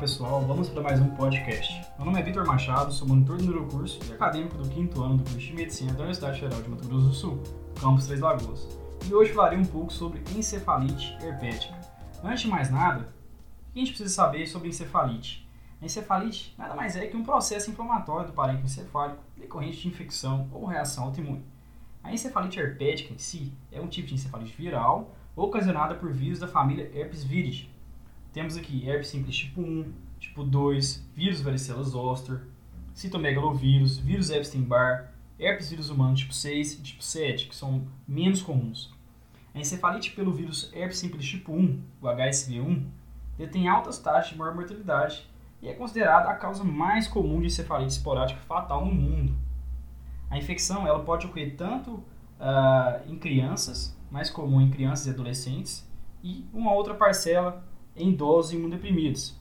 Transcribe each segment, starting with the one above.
pessoal, vamos para mais um podcast. Meu nome é Vitor Machado, sou monitor do neurocurso e acadêmico do quinto ano do curso de Medicina da Universidade Federal de Mato Grosso do Sul, campus Três Lagoas. E hoje falarei um pouco sobre encefalite herpética. Antes de mais nada, o que a gente precisa saber sobre encefalite? A encefalite nada mais é que um processo inflamatório do parênquima encefálico decorrente de infecção ou reação autoimune. A encefalite herpética em si é um tipo de encefalite viral ocasionada por vírus da família Herpes viridae. Temos aqui herpes simples tipo 1, tipo 2, vírus varicela zoster, citomegalovírus, vírus Epstein-Barr, herpes vírus humano tipo 6 e tipo 7, que são menos comuns. A encefalite pelo vírus herpes simples tipo 1, o HSV1, detém altas taxas de maior mortalidade e é considerada a causa mais comum de encefalite esporádica fatal no mundo. A infecção ela pode ocorrer tanto uh, em crianças, mais comum em crianças e adolescentes, e uma outra parcela em idosos imunodeprimidos.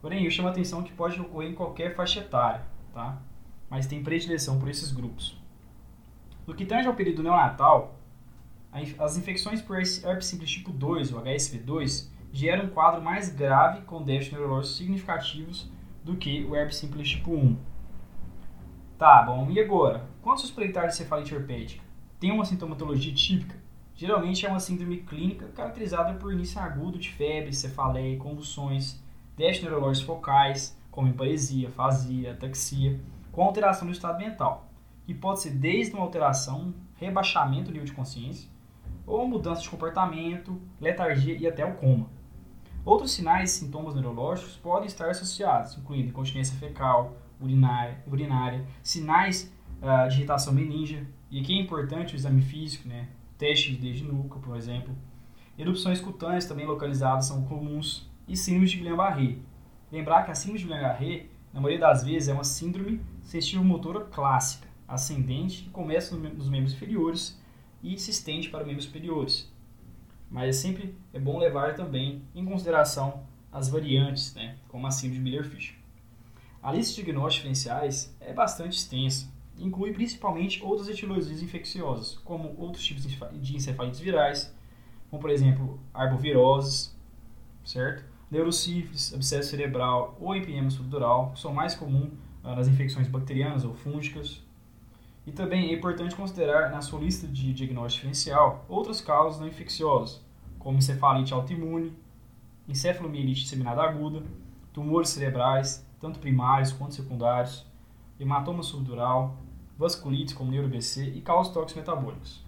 Porém, eu chamo a atenção que pode ocorrer em qualquer faixa etária, tá? mas tem predileção por esses grupos. No que tange ao período neonatal, as infecções por herpes simples tipo 2, ou HSV2, geram um quadro mais grave com déficit neurológico significativos do que o herpes simples tipo 1. Tá, bom, e agora? Quando suspeitar de cefalite herpética? Tem uma sintomatologia típica? Geralmente é uma síndrome clínica caracterizada por início agudo de febre, cefaleia, convulsões, déficit neurológicos focais, como emparesia, afasia, ataxia, com alteração do estado mental, que pode ser desde uma alteração, rebaixamento do nível de consciência, ou mudança de comportamento, letargia e até o coma. Outros sinais e sintomas neurológicos podem estar associados, incluindo incontinência fecal, urinária, urinária sinais uh, de irritação meningia, e aqui é importante o exame físico, né? Teste de nuca, por exemplo. Erupções cutâneas também localizadas são comuns e síndrome de Guillain-Barré. Lembrar que a síndrome de Guillain-Barré, na maioria das vezes, é uma síndrome sensitivo-motora clássica, ascendente, que começa nos membros inferiores e se estende para os membros superiores. Mas sempre é bom levar também em consideração as variantes, né, como a síndrome de Miller-Fisher. A lista de diagnósticos diferenciais é bastante extensa, inclui principalmente outras etiologias infecciosas, como outros tipos de encefalites virais, como por exemplo arboviroses, certo? Neurosífilis, abscesso cerebral ou empiema subdural, que são mais comuns uh, nas infecções bacterianas ou fúngicas. E também é importante considerar na sua lista de diagnóstico diferencial outras causas não infecciosas, como encefalite autoimune, encefalomielite disseminada aguda, tumores cerebrais, tanto primários quanto secundários, hematoma subdural, vasculites como neuro-BC e causas tóxicos metabólicos.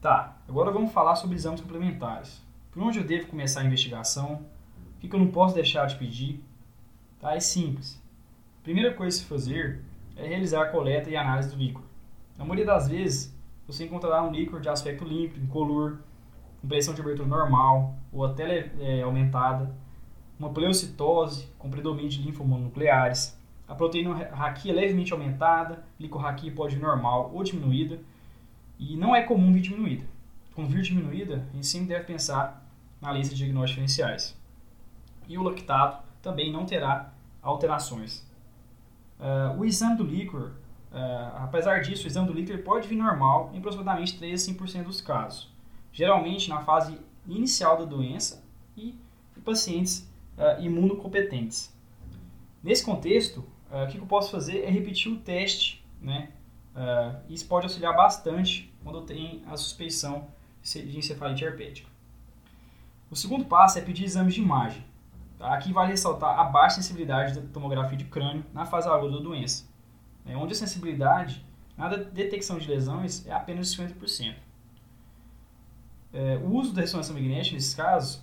Tá, agora vamos falar sobre exames complementares. Por onde eu devo começar a investigação? O que eu não posso deixar de pedir? Tá, é simples. A primeira coisa a se fazer é realizar a coleta e análise do líquor. Na maioria das vezes, você encontrará um líquor de aspecto limpo, incolor, com pressão de abertura normal ou até é, aumentada, uma pleocitose com predomínio de linfomononucleares, a proteína raqui é levemente aumentada, glicorraqui pode normal ou diminuída, e não é comum vir diminuída. Quando vir diminuída, a gente sempre deve pensar na lista de diagnósticos diferenciais. E o lactato também não terá alterações. Uh, o exame do líquor, uh, apesar disso, o exame do líquor pode vir normal em aproximadamente 3 a 5% dos casos, geralmente na fase inicial da doença e em pacientes uh, imunocompetentes. Nesse contexto, uh, o que eu posso fazer é repetir o teste, né? Uh, isso pode auxiliar bastante quando tem a suspeição de encefalite herpética. O segundo passo é pedir exames de imagem. Tá? Aqui vale ressaltar a baixa sensibilidade da tomografia de crânio na fase aguda da doença, né? onde a sensibilidade na detecção de lesões é apenas 50%. É, o uso da ressonância magnética nesses casos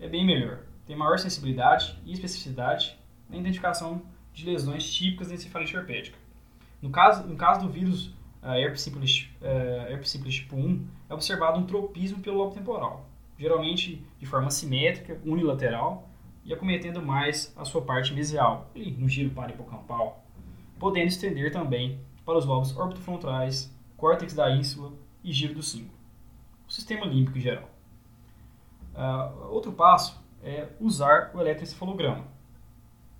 é bem melhor, tem maior sensibilidade e especificidade na identificação de lesões típicas da encefalite herpética. No caso, no caso do vírus uh, herpes, simples, uh, herpes simples tipo 1, é observado um tropismo pelo lobo temporal, geralmente de forma simétrica, unilateral, e acometendo mais a sua parte mesial, ali no giro parahipocampal, podendo estender também para os lobos orbitofrontais, córtex da ínsula e giro do cíngulo, o sistema límbico em geral. Uh, outro passo é usar o eletroencefalograma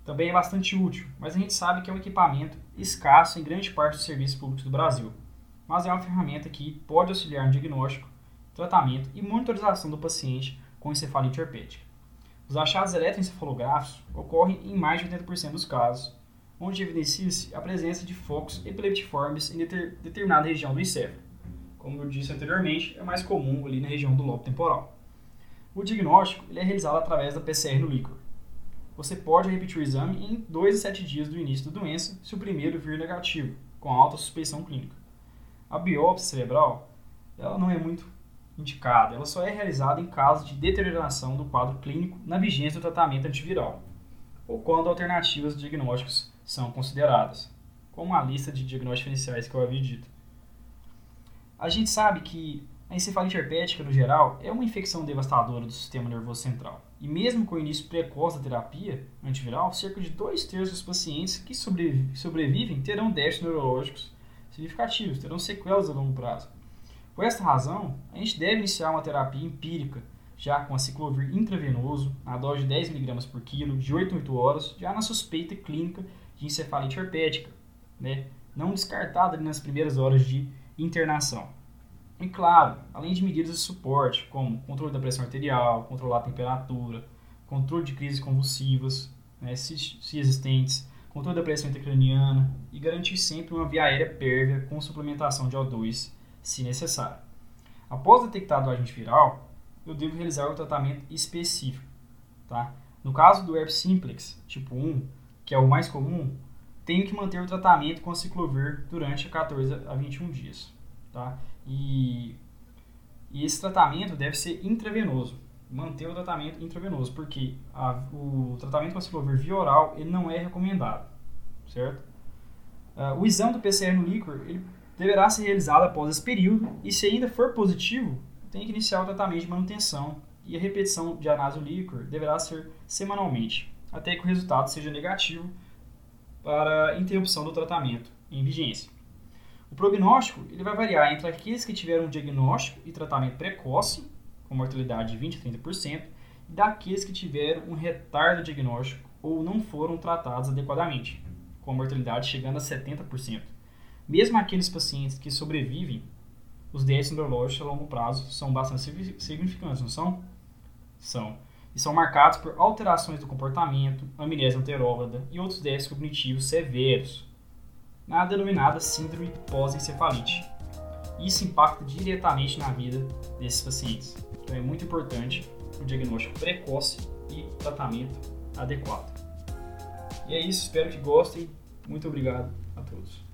também é bastante útil, mas a gente sabe que é um equipamento escasso em grande parte dos serviços públicos do Brasil. Mas é uma ferramenta que pode auxiliar no diagnóstico, tratamento e monitorização do paciente com encefalite herpética. Os achados eletroencefalográficos ocorrem em mais de 80% dos casos, onde evidencia-se a presença de focos epileptiformes em deter, determinada região do encéfalo. Como eu disse anteriormente, é mais comum ali na região do lobo temporal. O diagnóstico ele é realizado através da PCR no líquor. Você pode repetir o exame em 2 a 7 dias do início da doença, se o primeiro vir negativo, com alta suspeição clínica. A biópsia cerebral ela não é muito indicada, ela só é realizada em caso de deterioração do quadro clínico na vigência do tratamento antiviral, ou quando alternativas diagnósticas são consideradas, como a lista de diagnósticos iniciais que eu havia dito. A gente sabe que a encefalite herpética, no geral, é uma infecção devastadora do sistema nervoso central. E mesmo com o início precoce da terapia antiviral, cerca de dois terços dos pacientes que sobrevivem terão déficits neurológicos significativos, terão sequelas a longo prazo. Por esta razão, a gente deve iniciar uma terapia empírica, já com aciclovir intravenoso, na dose de 10 mg por quilo, de 8 a 8 horas, já na suspeita clínica de encefalite herpética, né? não descartada nas primeiras horas de internação. E claro, além de medidas de suporte, como controle da pressão arterial, controlar a temperatura, controle de crises convulsivas, né, se, se existentes, controle da pressão intracraniana e garantir sempre uma via aérea pérvia com suplementação de O2 se necessário. Após detectado o agente viral, eu devo realizar o tratamento específico. Tá? No caso do herpes simplex tipo 1, que é o mais comum, tenho que manter o tratamento com ciclovir durante 14 a 21 dias. Tá? E, e esse tratamento deve ser intravenoso, manter o tratamento intravenoso, porque a, o tratamento com ciclovir via oral ele não é recomendado, certo? Uh, o exame do PCR no líquor ele deverá ser realizado após esse período e se ainda for positivo, tem que iniciar o tratamento de manutenção e a repetição de análise líquor deverá ser semanalmente, até que o resultado seja negativo para a interrupção do tratamento em vigência. O prognóstico ele vai variar entre aqueles que tiveram um diagnóstico e tratamento precoce, com mortalidade de 20 a 30%, e daqueles que tiveram um retardo diagnóstico ou não foram tratados adequadamente, com mortalidade chegando a 70%. Mesmo aqueles pacientes que sobrevivem, os déficits neurológicos a longo prazo são bastante significantes, não são? São. E são marcados por alterações do comportamento, amnésia anterógrada e outros déficits cognitivos severos, na denominada síndrome pós-encefalite. Isso impacta diretamente na vida desses pacientes. Então é muito importante o diagnóstico precoce e tratamento adequado. E é isso, espero que gostem. Muito obrigado a todos.